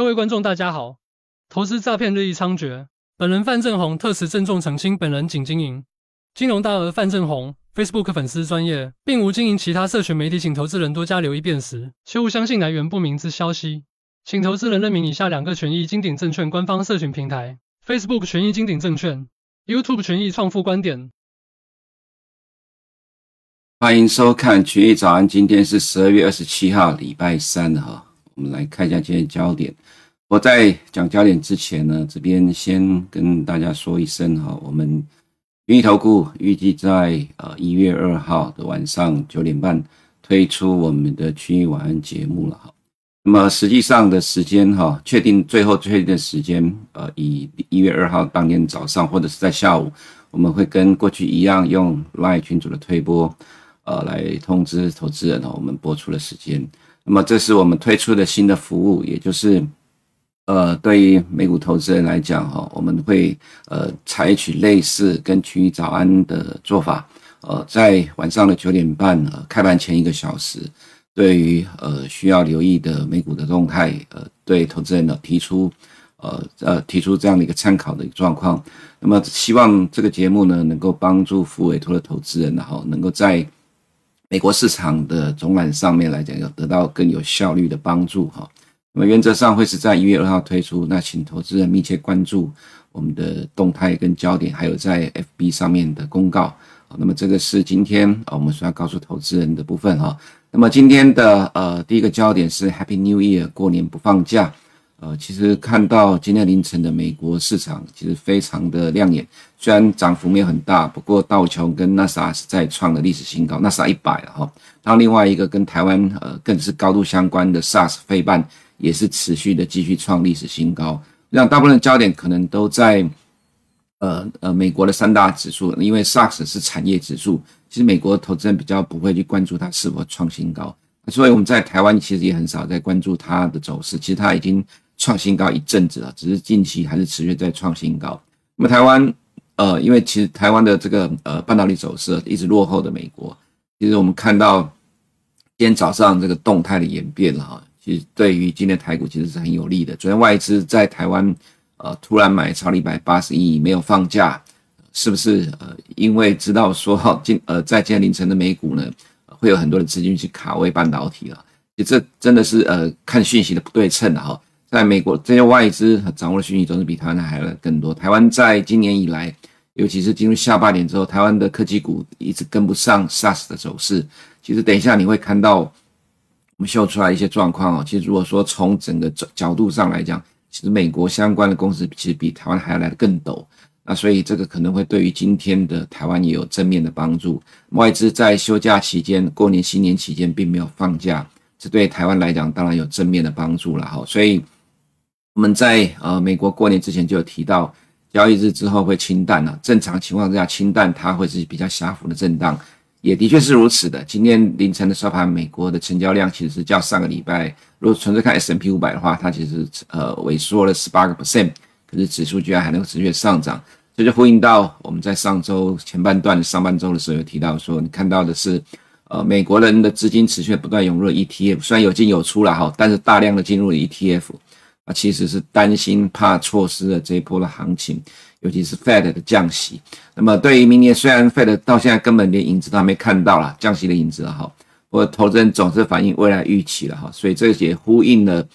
各位观众大家好，投资诈骗日益猖獗，本人范正红特此郑重澄清，本人仅经营。金融大鳄范正红 Facebook 粉丝专业，并无经营其他社群媒体，请投资人多加留意辨识，切勿相信来源不明之消息，请投资人认明以下两个权益金鼎证券官方社群平台：Facebook 权益金鼎证券，YouTube 权益创富观点。欢迎收看权益早安，今天是十二月二十七号，礼拜三哈。我们来看一下今天焦点。我在讲焦点之前呢，这边先跟大家说一声哈，我们群益投顾预计在呃一月二号的晚上九点半推出我们的区域晚安节目了哈。那么实际上的时间哈，确定最后确定的时间呃，以一月二号当天早上或者是在下午，我们会跟过去一样用 LINE 群组的推播。呃，来通知投资人哦，我们播出的时间。那么，这是我们推出的新的服务，也就是，呃，对于美股投资人来讲哈，我们会呃采取类似跟群益早安的做法，呃，在晚上的九点半呃开盘前一个小时，对于呃需要留意的美股的动态，呃，对投资人呢提出呃呃提出这样的一个参考的一个状况。那么，希望这个节目呢能够帮助付委托的投资人，然后能够在美国市场的总览上面来讲，要得到更有效率的帮助哈。那么原则上会是在一月二号推出，那请投资人密切关注我们的动态跟焦点，还有在 FB 上面的公告。那么这个是今天啊我们所要告诉投资人的部分哈。那么今天的呃第一个焦点是 Happy New Year，过年不放假。呃，其实看到今天凌晨的美国市场，其实非常的亮眼。虽然涨幅没有很大，不过道琼跟纳斯达克是再创了历史新高，纳斯达克一百了哈。然后另外一个跟台湾呃更是高度相关的 SARS 费半也是持续的继续创历史新高。让大部分的焦点可能都在呃呃美国的三大指数，因为 SARS 是产业指数，其实美国投资人比较不会去关注它是否创新高，所以我们在台湾其实也很少在关注它的走势。其实它已经。创新高一阵子了，只是近期还是持续在创新高。那么台湾，呃，因为其实台湾的这个呃半导体走势一直落后的美国，其实我们看到今天早上这个动态的演变了哈，其实对于今天台股其实是很有利的。昨天外资在台湾呃突然买超了一百八十亿，没有放假，是不是呃因为知道说哈 今呃在今天凌晨的美股呢会有很多的资金去卡位半导体了？其实这真的是呃看讯息的不对称哈。在美国，这些外资掌握的讯息总是比台湾的还要更多。台湾在今年以来，尤其是进入下半年之后，台湾的科技股一直跟不上 SARS 的走势。其实等一下你会看到我们秀出来一些状况哦。其实如果说从整个角度上来讲，其实美国相关的公司其实比台湾还要来得更陡。那所以这个可能会对于今天的台湾也有正面的帮助。外资在休假期间、过年新年期间并没有放假，这对台湾来讲当然有正面的帮助了哈。所以。我们在呃美国过年之前就有提到，交易日之后会清淡了。正常情况之下，清淡它会是比较狭幅的震荡，也的确是如此的。今天凌晨的收盘，美国的成交量其实是较上个礼拜，如果纯粹看 S&P 五百的话，它其实呃萎缩了十八个 percent，可是指数居然还能够持续上涨，这就呼应到我们在上周前半段上半周的时候有提到说，你看到的是呃美国人的资金持续不断涌入 ETF，虽然有进有出了哈，但是大量的进入了 ETF 其实是担心怕错失了这一波的行情，尤其是 Fed 的降息。那么对于明年，虽然 Fed 到现在根本连影子都还没看到了降息的影子哈，不过投资人总是反映未来预期了哈，所以这也呼应了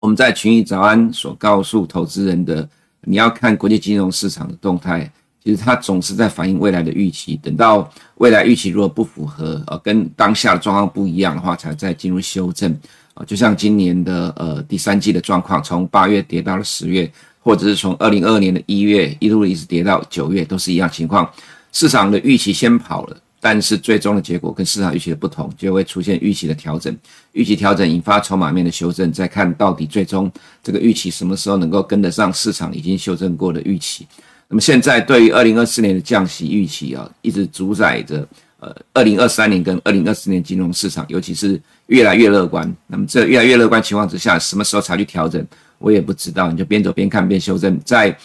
我们在群益早安所告诉投资人的：你要看国际金融市场的动态，其实它总是在反映未来的预期。等到未来预期如果不符合，呃，跟当下的状况不一样的话，才再进入修正。就像今年的呃第三季的状况，从八月跌到了十月，或者是从二零二二年的一月一路一直跌到九月，都是一样情况。市场的预期先跑了，但是最终的结果跟市场预期的不同，就会出现预期的调整。预期调整引发筹码面的修正，再看到底最终这个预期什么时候能够跟得上市场已经修正过的预期。那么现在对于二零二四年的降息预期啊，一直主宰着。呃，二零二三年跟二零二四年金融市场，尤其是越来越乐观。那么，这越来越乐观情况之下，什么时候才去调整，我也不知道。你就边走边看边修正，在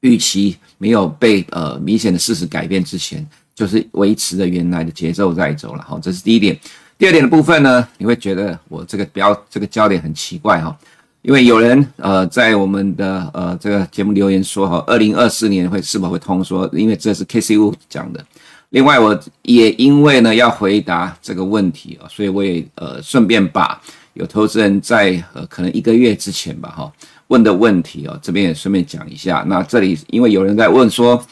预期没有被呃明显的事实改变之前，就是维持着原来的节奏在走了。好，这是第一点。第二点的部分呢，你会觉得我这个标这个焦点很奇怪哈。因为有人呃在我们的呃这个节目留言说哈，二零二四年会是否会通缩？因为这是 KCU 讲的。另外，我也因为呢要回答这个问题啊，所以我也呃顺便把有投资人在呃可能一个月之前吧哈问的问题哦，这边也顺便讲一下。那这里因为有人在问说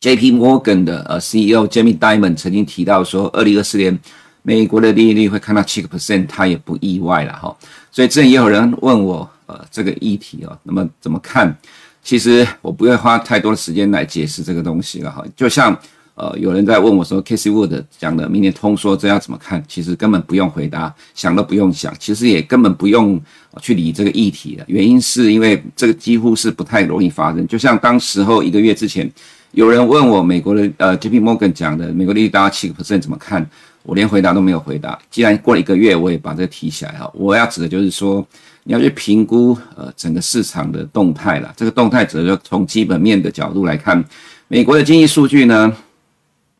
，J.P. Morgan 的呃 CEO Jamie Dimon 曾经提到说，二零二四年美国的利率会看到七个 percent，他也不意外了哈。所以之前也有人问我，呃，这个议题哦，那么怎么看？其实我不会花太多的时间来解释这个东西了哈。就像呃，有人在问我说，Casey Wood 讲的明年通缩，这要怎么看？其实根本不用回答，想都不用想，其实也根本不用去理这个议题的。原因是因为这个几乎是不太容易发生。就像当时候一个月之前，有人问我美国的呃 JP Morgan 讲的美国利率达到七个 percent 怎么看？我连回答都没有回答。既然过了一个月，我也把这个提起来哈。我要指的就是说，你要去评估呃整个市场的动态了。这个动态指的就从基本面的角度来看，美国的经济数据呢，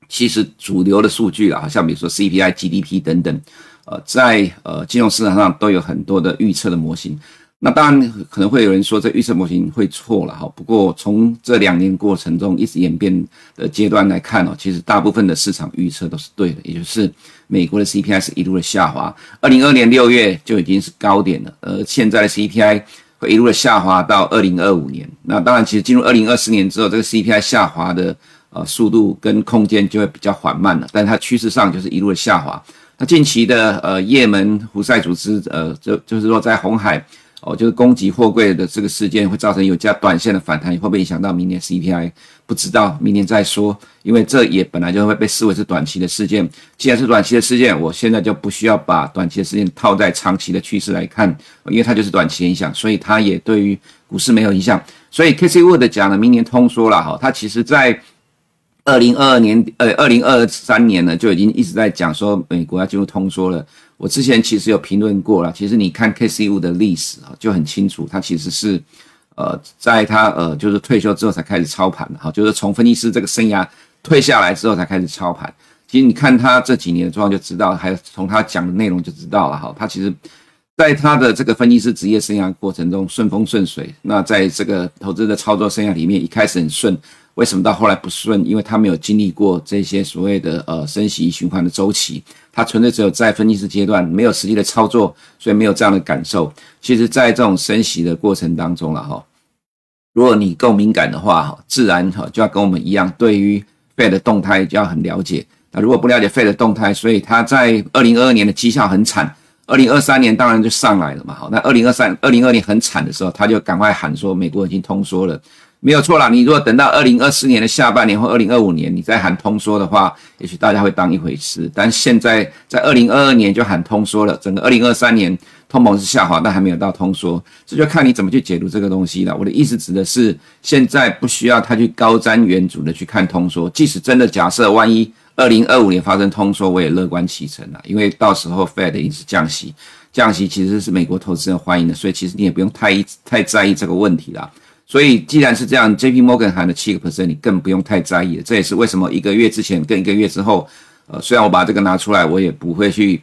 其实主流的数据啊，好像比如说 CPI、GDP 等等，呃，在呃金融市场上都有很多的预测的模型。那当然可能会有人说这预测模型会错了哈，不过从这两年过程中一直演变的阶段来看哦，其实大部分的市场预测都是对的，也就是美国的 CPI 是一路的下滑，二零二二年六月就已经是高点了，而现在的 CPI 会一路的下滑到二零二五年。那当然，其实进入二零二四年之后，这个 CPI 下滑的呃速度跟空间就会比较缓慢了，但是它趋势上就是一路的下滑。那近期的呃也门胡塞组织呃就就是说在红海。哦，就是攻击货柜的这个事件会造成有价短线的反弹，会不会影响到明年 CPI？不知道，明年再说。因为这也本来就会被视为是短期的事件。既然是短期的事件，我现在就不需要把短期的事件套在长期的趋势来看，因为它就是短期影响，所以它也对于股市没有影响。所以 K C Wood 讲了，明年通缩了哈，它其实在二零二二年呃二零二三年呢就已经一直在讲说美国要进入通缩了。我之前其实有评论过了，其实你看 Casey Wood 的历史啊，就很清楚，他其实是，呃，在他呃就是退休之后才开始操盘的哈，就是从分析师这个生涯退下来之后才开始操盘。其实你看他这几年的状况就知道，还有从他讲的内容就知道了哈，他其实在他的这个分析师职业生涯过程中顺风顺水，那在这个投资的操作生涯里面一开始很顺。为什么到后来不顺？因为他没有经历过这些所谓的呃升息循环的周期，他纯粹只有在分析师阶段没有实际的操作，所以没有这样的感受。其实，在这种升息的过程当中了哈，如果你够敏感的话，自然哈就要跟我们一样，对于费的动态就要很了解。那如果不了解费的动态，所以他在二零二二年的绩效很惨，二零二三年当然就上来了嘛。好，那二零二三、二零二二年很惨的时候，他就赶快喊说美国已经通缩了。没有错啦，你如果等到二零二四年的下半年或二零二五年，你再喊通缩的话，也许大家会当一回事。但现在在二零二二年就喊通缩了，整个二零二三年通膨是下滑，但还没有到通缩，这就看你怎么去解读这个东西了。我的意思指的是，现在不需要他去高瞻远瞩的去看通缩，即使真的假设万一二零二五年发生通缩，我也乐观其成了，因为到时候 Fed 一直降息，降息其实是美国投资人欢迎的，所以其实你也不用太太在意这个问题啦。所以，既然是这样，J P Morgan 喊了七个 percent，你更不用太在意了。这也是为什么一个月之前跟一个月之后，呃，虽然我把这个拿出来，我也不会去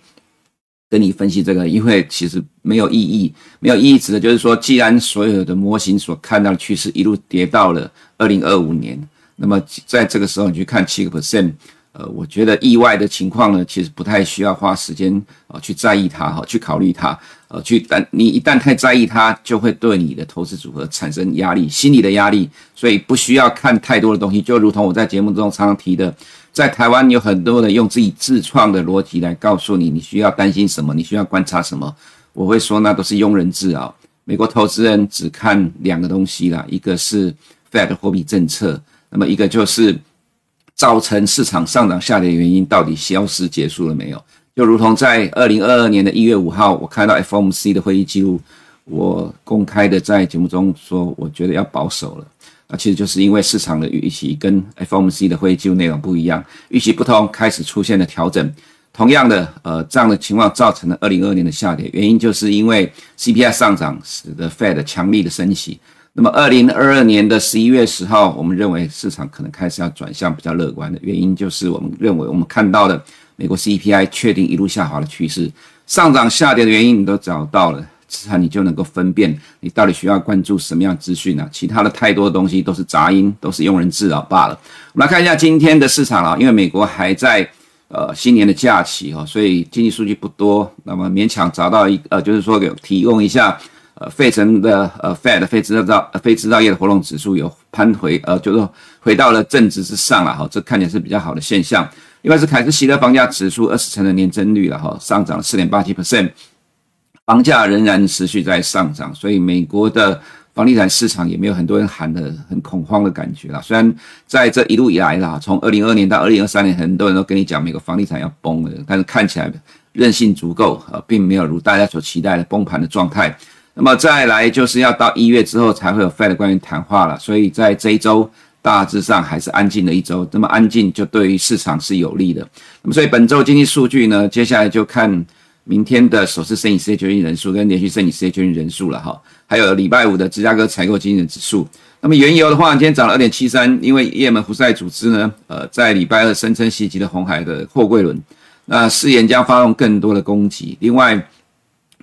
跟你分析这个，因为其实没有意义。没有意义指的就是说，既然所有的模型所看到的趋势一路跌到了二零二五年，那么在这个时候你去看七个 percent。呃，我觉得意外的情况呢，其实不太需要花时间啊去在意它哈，去考虑它，呃，去但你一旦太在意它，就会对你的投资组合产生压力，心理的压力，所以不需要看太多的东西。就如同我在节目中常常提的，在台湾有很多人用自己自创的逻辑来告诉你，你需要担心什么，你需要观察什么。我会说那都是庸人自扰。美国投资人只看两个东西啦，一个是 Fed 货币政策，那么一个就是。造成市场上涨下跌的原因到底消失结束了没有？就如同在二零二二年的一月五号，我看到 FOMC 的会议记录，我公开的在节目中说，我觉得要保守了。那其实就是因为市场的预期跟 FOMC 的会议记录内容不一样，预期不同，开始出现了调整。同样的，呃，这样的情况造成了二零二二年的下跌，原因就是因为 CPI 上涨使得 Fed 强力的升息。那么，二零二二年的十一月十号，我们认为市场可能开始要转向比较乐观的原因，就是我们认为我们看到的美国 CPI 确定一路下滑的趋势，上涨下跌的原因你都找到了，资产，你就能够分辨你到底需要关注什么样资讯啊。其他的太多的东西都是杂音，都是庸人自扰罢了。我们来看一下今天的市场啊，因为美国还在呃新年的假期哈，所以经济数据不多，那么勉强找到一呃，就是说给提供一下。呃，费城的呃，Fed 非制造非制造业的活动指数有攀回，呃，就是回到了正值之上了哈，这看起来是比较好的现象。另外是凯斯席勒房价指数二十成的年增率了哈，上涨了四点八七 percent，房价仍然持续在上涨，所以美国的房地产市场也没有很多人喊得很恐慌的感觉了。虽然在这一路以来啦，从二零二二年到二零二三年，很多人都跟你讲美国房地产要崩了，但是看起来韧性足够，呃，并没有如大家所期待的崩盘的状态。那么再来就是要到一月之后才会有 Fed 官员谈话了，所以在这一周大致上还是安静的一周。那么安静就对于市场是有利的。那么所以本周经济数据呢，接下来就看明天的首次申请失业救济人数跟连续申请失业救济人数了哈，还有礼拜五的芝加哥采购经理人指数。那么原油的话，今天涨了二点七三，因为也门胡塞组织呢，呃，在礼拜二声称袭击了红海的货柜轮，那誓言将发动更多的攻击。另外。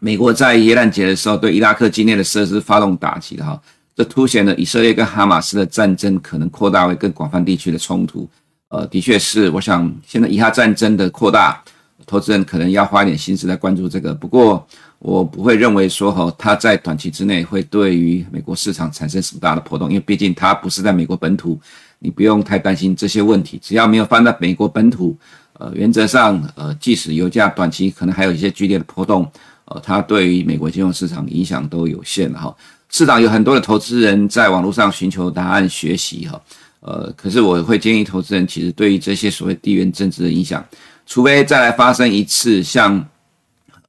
美国在耶诞节的时候对伊拉克境内的设施发动打击的哈，这凸显了以色列跟哈马斯的战争可能扩大为更广泛地区的冲突。呃，的确是，我想现在以哈战争的扩大，投资人可能要花一点心思来关注这个。不过我不会认为说哈，它在短期之内会对于美国市场产生什么大的波动，因为毕竟它不是在美国本土，你不用太担心这些问题。只要没有放在美国本土，呃，原则上，呃，即使油价短期可能还有一些剧烈的波动。它对于美国金融市场影响都有限哈。市场有很多的投资人在网络上寻求答案学习哈。呃，可是我会建议投资人，其实对于这些所谓地缘政治的影响，除非再来发生一次像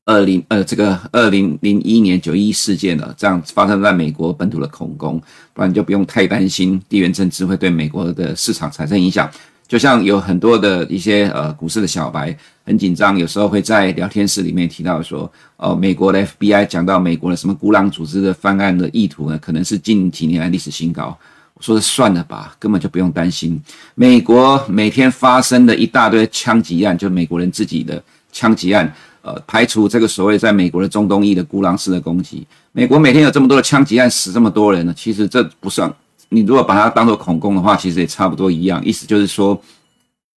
二零呃这个二零零一年九一事件了这样发生在美国本土的恐攻，不然就不用太担心地缘政治会对美国的市场产生影响。就像有很多的一些呃股市的小白很紧张，有时候会在聊天室里面提到说，哦，美国的 FBI 讲到美国的什么孤狼组织的犯案的意图呢，可能是近几年来历史新高。我说算了吧，根本就不用担心。美国每天发生的一大堆枪击案，就美国人自己的枪击案，呃，排除这个所谓在美国的中东裔的孤狼式的攻击，美国每天有这么多的枪击案，死这么多人呢，其实这不算。你如果把它当做恐攻的话，其实也差不多一样。意思就是说，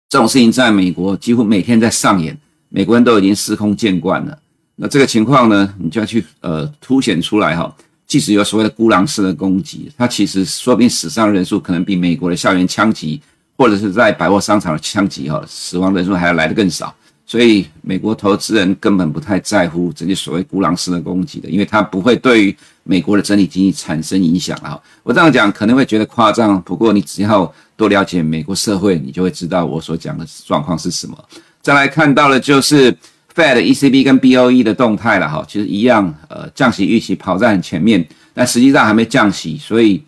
这种事情在美国几乎每天在上演，美国人都已经司空见惯了。那这个情况呢，你就要去呃凸显出来哈。即使有所谓的孤狼式的攻击，它其实说不定死伤人数可能比美国的校园枪击或者是在百货商场的枪击哈，死亡人数还要来得更少。所以美国投资人根本不太在乎这些所谓孤狼式的攻击的，因为它不会对于美国的整体经济产生影响啊。我这样讲可能会觉得夸张，不过你只要多了解美国社会，你就会知道我所讲的状况是什么。再来看到的就是 Fed、ECB 跟 BOE 的动态了哈，其实一样，呃，降息预期跑在很前面，但实际上还没降息，所以。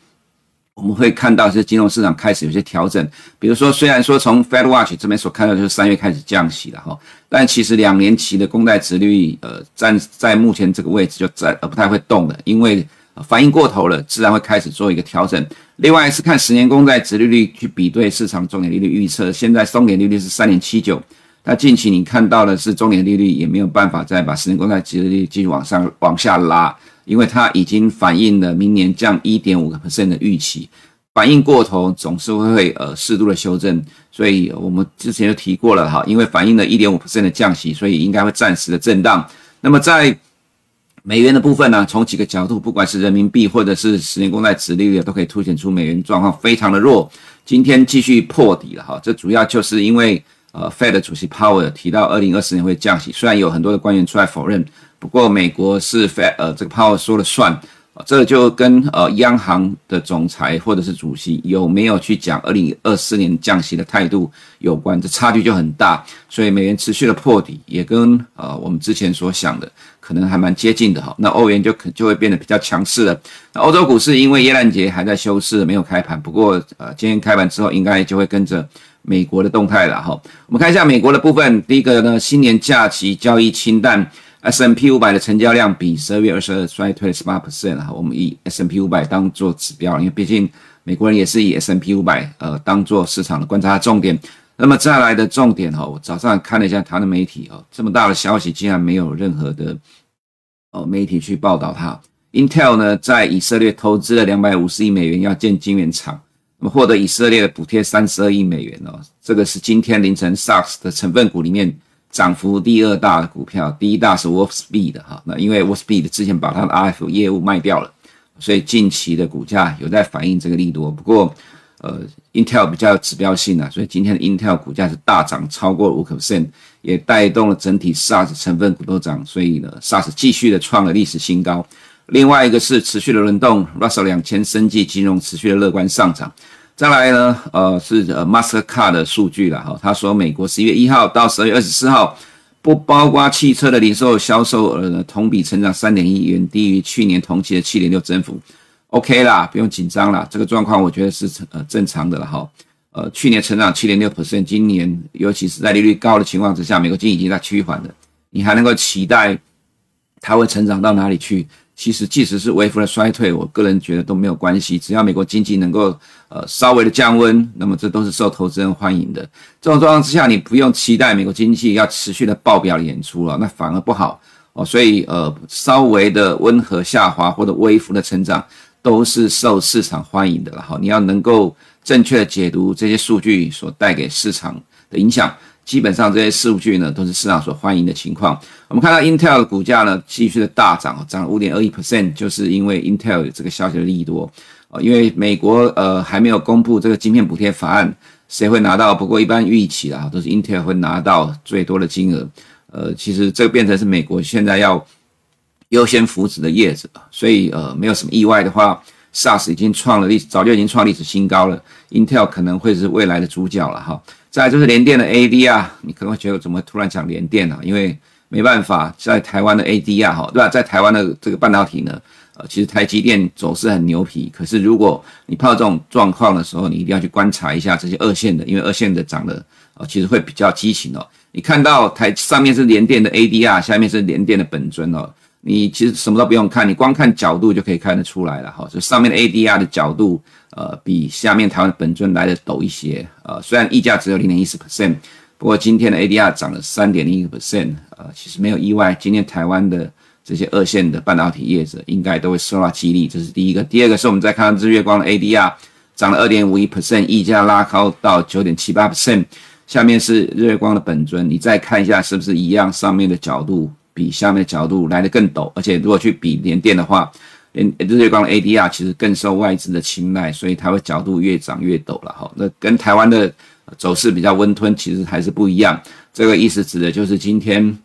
我们会看到是金融市场开始有些调整，比如说，虽然说从 Fed Watch 这边所看到就是三月开始降息了哈，但其实两年期的公债殖利率呃站在目前这个位置就在呃不太会动的，因为反应过头了，自然会开始做一个调整。另外是看十年公债殖利率去比对市场重点利率预测，现在重点利率是三点七九，那近期你看到的是中年利率也没有办法再把十年公债殖利率继续往上往下拉。因为它已经反映了明年降一点五个 percent 的预期，反应过头总是会呃适度的修正，所以我们之前就提过了哈，因为反映了一点五 percent 的降息，所以应该会暂时的震荡。那么在美元的部分呢，从几个角度，不管是人民币或者是十年公债殖利率，都可以凸显出美元状况非常的弱。今天继续破底了哈，这主要就是因为呃 Fed 主席 Powell 提到二零二四年会降息，虽然有很多的官员出来否认。不过，美国是 Fed 呃，这个 Powell 说了算，这就跟呃央行的总裁或者是主席有没有去讲二零二四年降息的态度有关，这差距就很大。所以美元持续的破底，也跟呃我们之前所想的可能还蛮接近的哈。那欧元就可就会变得比较强势了。那欧洲股市因为耶诞节还在休市，没有开盘。不过呃，今天开盘之后，应该就会跟着美国的动态了哈。我们看一下美国的部分，第一个呢，新年假期交易清淡。S&P 五百的成交量比十二月二十二衰退了十八 percent 哈，我们以 S&P 五百当做指标，因为毕竟美国人也是以 S&P 五百呃当做市场的观察重点。那么再来的重点哈，我早上看了一下台湾的媒体哦，这么大的消息竟然没有任何的哦媒体去报道它。Intel 呢在以色列投资了两百五十亿美元要建晶圆厂，获得以色列的补贴三十二亿美元哦。这个是今天凌晨 SARS 的成分股里面涨幅第二大的股票，第一大是 Wolfspeed 的哈。那因为 Wolfspeed 之前把它的 RF 业务卖掉了，所以近期的股价有在反映这个利多。不过，呃，Intel 比较有指标性啊，所以今天的 Intel 股价是大涨超过五 percent，也带动了整体 SaaS 成分股都涨，所以呢，SaaS 继续的创了历史新高。另外一个是持续的轮动，Russell 两千生技金融持续的乐观上涨。再来呢，呃，是呃 Mastercard 的数据了哈，他说美国十一月一号到十二月二十四号，不包括汽车的零售销售额呢，同比成长三点一，远低于去年同期的七点六增幅。OK 啦，不用紧张啦，这个状况我觉得是呃正常的了哈。呃，去年成长七点六 percent，今年尤其是在利率高的情况之下，美国经济已经在趋缓了，你还能够期待它会成长到哪里去？其实，即使是微幅的衰退，我个人觉得都没有关系。只要美国经济能够呃稍微的降温，那么这都是受投资人欢迎的。这种状况之下，你不用期待美国经济要持续的爆表演出了，那反而不好哦。所以呃，稍微的温和下滑或者微幅的成长，都是受市场欢迎的了哈。你要能够正确的解读这些数据所带给市场的影响。基本上这些数据呢，都是市场所欢迎的情况。我们看到 Intel 的股价呢，继续的大涨，涨了五点二一 percent，就是因为 Intel 这个消息的利多。呃，因为美国呃还没有公布这个晶片补贴法案，谁会拿到？不过一般预期啦，都是 Intel 会拿到最多的金额。呃，其实这变成是美国现在要优先扶持的业者，所以呃没有什么意外的话，SaaS 已经创了历史，早就已经创历史新高了。Intel 可能会是未来的主角了哈。再就是联电的 ADR，你可能会觉得怎么突然讲联电呢？因为没办法，在台湾的 ADR 哈，对吧？在台湾的这个半导体呢，呃，其实台积电走势很牛皮。可是如果你碰到这种状况的时候，你一定要去观察一下这些二线的，因为二线的涨的呃，其实会比较激情哦。你看到台上面是联电的 ADR，下面是联电的本尊哦。你其实什么都不用看，你光看角度就可以看得出来了哈。就上面的 ADR 的角度，呃，比下面台湾本尊来的陡一些。呃，虽然溢价只有零点一四 percent，不过今天的 ADR 涨了三点零一个 percent。呃，其实没有意外，今天台湾的这些二线的半导体业者应该都会受到激励。这是第一个。第二个是我们再看到日月光的 ADR 涨了二点五一 percent，溢价拉高到九点七八 percent。下面是日月光的本尊，你再看一下是不是一样？上面的角度。比下面的角度来得更陡，而且如果去比联电的话，联日月光的 ADR 其实更受外资的青睐，所以它会角度越涨越陡了哈。那跟台湾的走势比较温吞，其实还是不一样。这个意思指的就是今天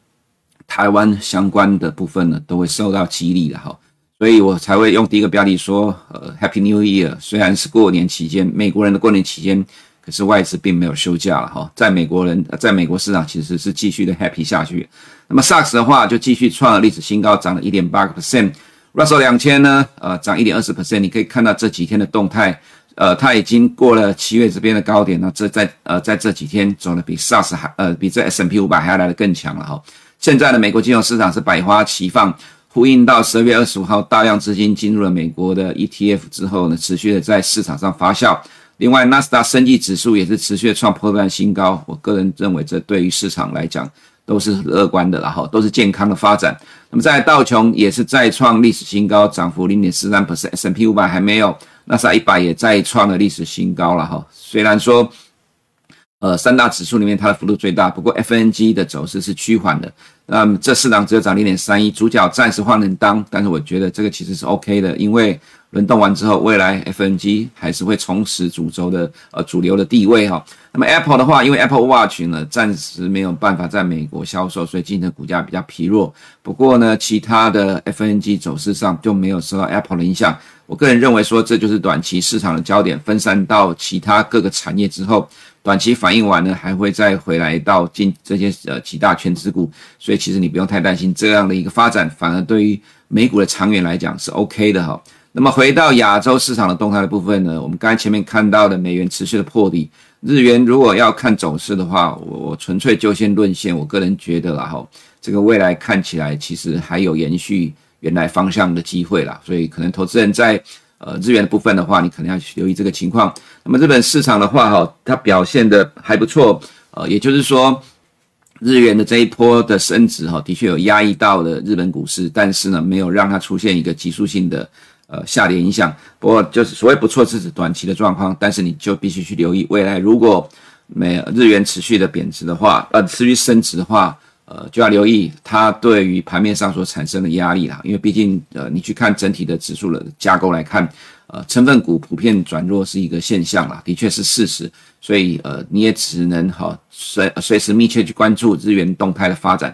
台湾相关的部分呢，都会受到激励的哈。所以我才会用第一个标题说，呃，Happy New Year。虽然是过年期间，美国人的过年期间。是外资并没有休假了哈，在美国人，在美国市场其实是继续的 happy 下去。那么 SARS 的话就继续创了历史新高，涨了一点八个 percent。Russell 两千呢，呃，涨一点二十 percent。你可以看到这几天的动态，呃，它已经过了七月这边的高点了。这在呃在这几天走的比 SARS 还呃比这 S&P 五百还要来得更强了哈。现在的美国金融市场是百花齐放，呼应到十二月二十五号大量资金进入了美国的 ETF 之后呢，持续的在市场上发酵。另外，纳斯达生技指数也是持续创破段新高。我个人认为，这对于市场来讲都是很乐观的，然后都是健康的发展。那么，在道琼也是再创历史新高，涨幅零点四三 percent，S&P 五百还没有，纳斯达一百也再创了历史新高了哈。虽然说，呃，三大指数里面它的幅度最大，不过 FNG 的走势是趋缓的。那么这四档只有涨零点三一，主角暂时换人当，但是我觉得这个其实是 OK 的，因为。轮动完之后，未来 FNG 还是会重拾主轴的呃主流的地位哈。那么 Apple 的话，因为 Apple Watch 呢暂时没有办法在美国销售，所以今天的股价比较疲弱。不过呢，其他的 FNG 走势上就没有受到 Apple 的影响。我个人认为说，这就是短期市场的焦点分散到其他各个产业之后，短期反应完呢，还会再回来到进这些呃几大权值股。所以其实你不用太担心这样的一个发展，反而对于美股的长远来讲是 OK 的哈。那么回到亚洲市场的动态的部分呢，我们刚才前面看到的美元持续的破底，日元如果要看走势的话，我我纯粹就先论线，我个人觉得啦哈，这个未来看起来其实还有延续原来方向的机会啦，所以可能投资人在呃日元的部分的话，你可能要留意这个情况。那么日本市场的话哈，它表现的还不错，呃，也就是说。日元的这一波的升值哈，的确有压抑到了日本股市，但是呢，没有让它出现一个急速性的呃下跌影响。不过就是所谓不错，是指短期的状况，但是你就必须去留意未来，如果没有日元持续的贬值的话，呃，持续升值的话，呃，就要留意它对于盘面上所产生的压力啦。因为毕竟呃，你去看整体的指数的架构来看。呃，成分股普遍转弱是一个现象啦，的确是事实，所以呃，你也只能哈随随时密切去关注日元动态的发展，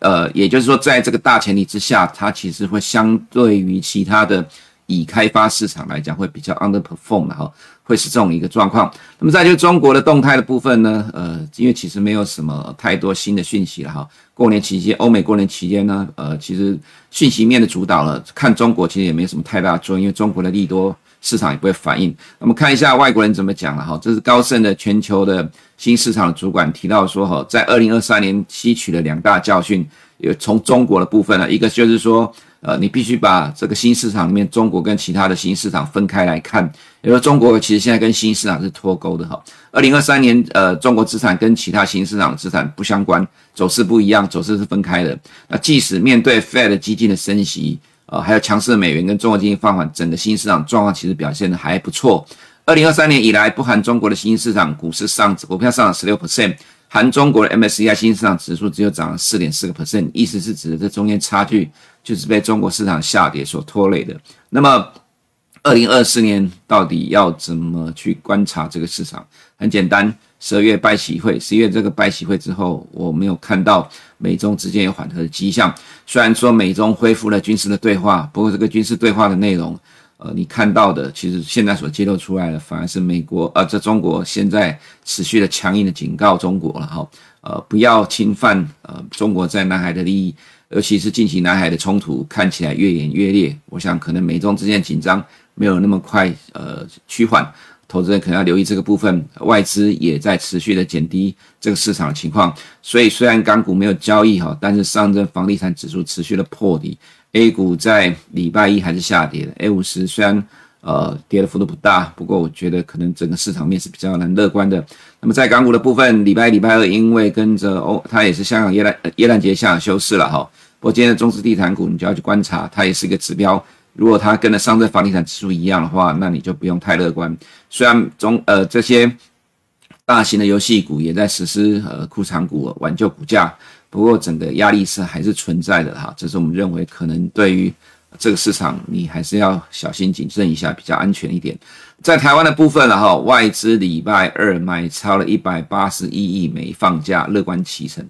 呃，也就是说，在这个大前提之下，它其实会相对于其他的已开发市场来讲，会比较 underperform 哈，会是这种一个状况。那么再就中国的动态的部分呢，呃，因为其实没有什么太多新的讯息了哈。过年期间，欧美过年期间呢，呃，其实讯息面的主导了，看中国其实也没什么太大作用，因为中国的利多市场也不会反应。那么看一下外国人怎么讲了哈，这是高盛的全球的新市场的主管提到说哈，在二零二三年吸取了两大教训，有从中国的部分呢，一个就是说。呃，你必须把这个新市场里面中国跟其他的新市场分开来看。比如说，中国其实现在跟新市场是脱钩的哈。二零二三年，呃，中国资产跟其他新市场资产不相关，走势不一样，走势是分开的。那即使面对 Fed 激进的升息，呃，还有强势的美元跟中国经济放缓，整个新市场状况其实表现得还不错。二零二三年以来，不含中国的新市场股市上股票上涨十六 percent，含中国的 MSCI 新市场指数只有涨了四点四个 percent，意思是指的这中间差距。就是被中国市场下跌所拖累的。那么，二零二四年到底要怎么去观察这个市场？很简单，十二月拜喜会，十一月这个拜喜会之后，我没有看到美中之间有缓和的迹象。虽然说美中恢复了军事的对话，不过这个军事对话的内容，呃，你看到的其实现在所揭露出来的，反而是美国，呃，这中国现在持续的强硬的警告中国了哈，呃，不要侵犯呃中国在南海的利益。尤其是近期南海的冲突看起来越演越烈，我想可能美中之间紧张没有那么快呃趋缓，投资人可能要留意这个部分，外资也在持续的减低这个市场的情况，所以虽然港股没有交易哈，但是上证房地产指数持续的破底，A 股在礼拜一还是下跌的，A 五十虽然呃跌的幅度不大，不过我觉得可能整个市场面是比较难乐观的。那么在港股的部分，礼拜礼拜二因为跟着哦，它也是香港耶诞耶诞节下休市了哈。不过今天的中资地产股，你就要去观察，它也是一个指标。如果它跟的上证房地产指数一样的话，那你就不用太乐观。虽然中呃这些大型的游戏股也在实施呃库藏股挽救股价，不过整个压力是还是存在的哈。这是我们认为可能对于这个市场，你还是要小心谨慎一下，比较安全一点。在台湾的部分了哈，外资礼拜二买超了一百八十一亿美放假，乐观其成。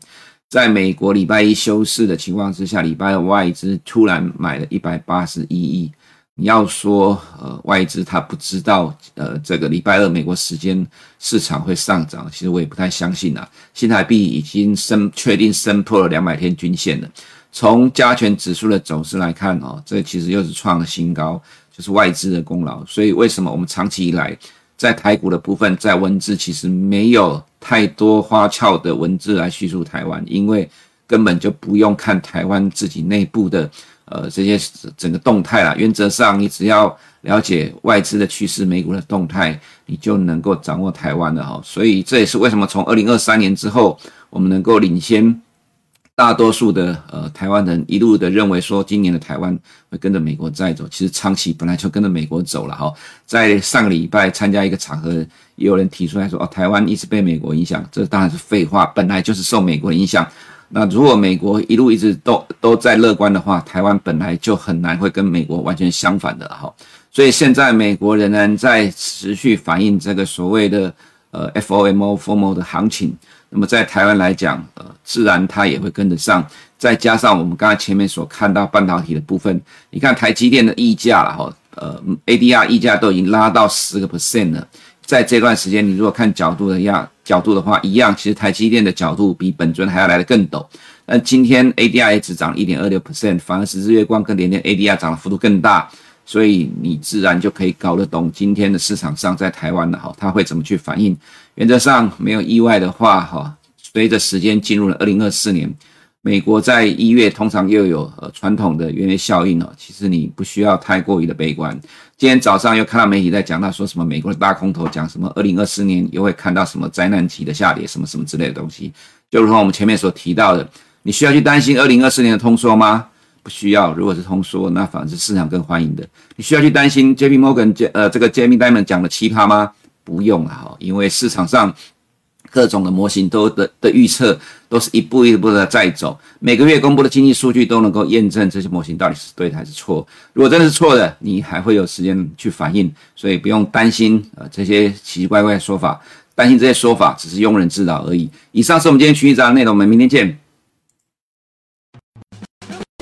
在美国礼拜一休市的情况之下，礼拜二外资突然买了一百八十一亿。你要说呃外资他不知道呃这个礼拜二美国时间市场会上涨，其实我也不太相信啊。新台币已经升确定升破了两百天均线了。从加权指数的走势来看哦，这其实又是创了新高，就是外资的功劳。所以为什么我们长期以来在台股的部分，在文字其实没有。太多花俏的文字来叙述台湾，因为根本就不用看台湾自己内部的呃这些整个动态啦。原则上，你只要了解外资的趋势、美股的动态，你就能够掌握台湾的哈。所以这也是为什么从二零二三年之后，我们能够领先。大多数的呃台湾人一路的认为说，今年的台湾会跟着美国再走。其实长期本来就跟着美国走了哈。在上个礼拜参加一个场合，也有人提出来说，哦，台湾一直被美国影响，这当然是废话，本来就是受美国影响。那如果美国一路一直都都在乐观的话，台湾本来就很难会跟美国完全相反的哈。所以现在美国仍然在持续反映这个所谓的呃 FOMO FOMO 的行情。那么在台湾来讲，呃，自然它也会跟得上。再加上我们刚才前面所看到半导体的部分，你看台积电的溢价了哈，呃，ADR 溢价都已经拉到十个 percent 了。在这段时间，你如果看角度的样角度的话，一样，其实台积电的角度比本尊还要来得更陡。那今天 ADR 也只涨一点二六 percent，反而是日月光跟联电 ADR 涨的幅度更大。所以你自然就可以搞得懂今天的市场上在台湾的哈，它会怎么去反应。原则上没有意外的话哈，随着时间进入了二零二四年，美国在一月通常又有呃传统的元月效应哦，其实你不需要太过于的悲观。今天早上又看到媒体在讲到说什么美国的大空头讲什么二零二四年又会看到什么灾难级的下跌什么什么之类的东西，就如同我们前面所提到的，你需要去担心二零二四年的通缩吗？不需要。如果是通缩，那反而是市场更欢迎的。你需要去担心 J P Morgan 呃这个 Jamie Dimon 讲的奇葩吗？不用了哈，因为市场上各种的模型都的的预测都是一步一步的在走，每个月公布的经济数据都能够验证这些模型到底是对的还是错。如果真的是错的，你还会有时间去反应，所以不用担心呃这些奇奇怪怪的说法，担心这些说法只是庸人自扰而已。以上是我们今天群益早上的内容，我们明天见。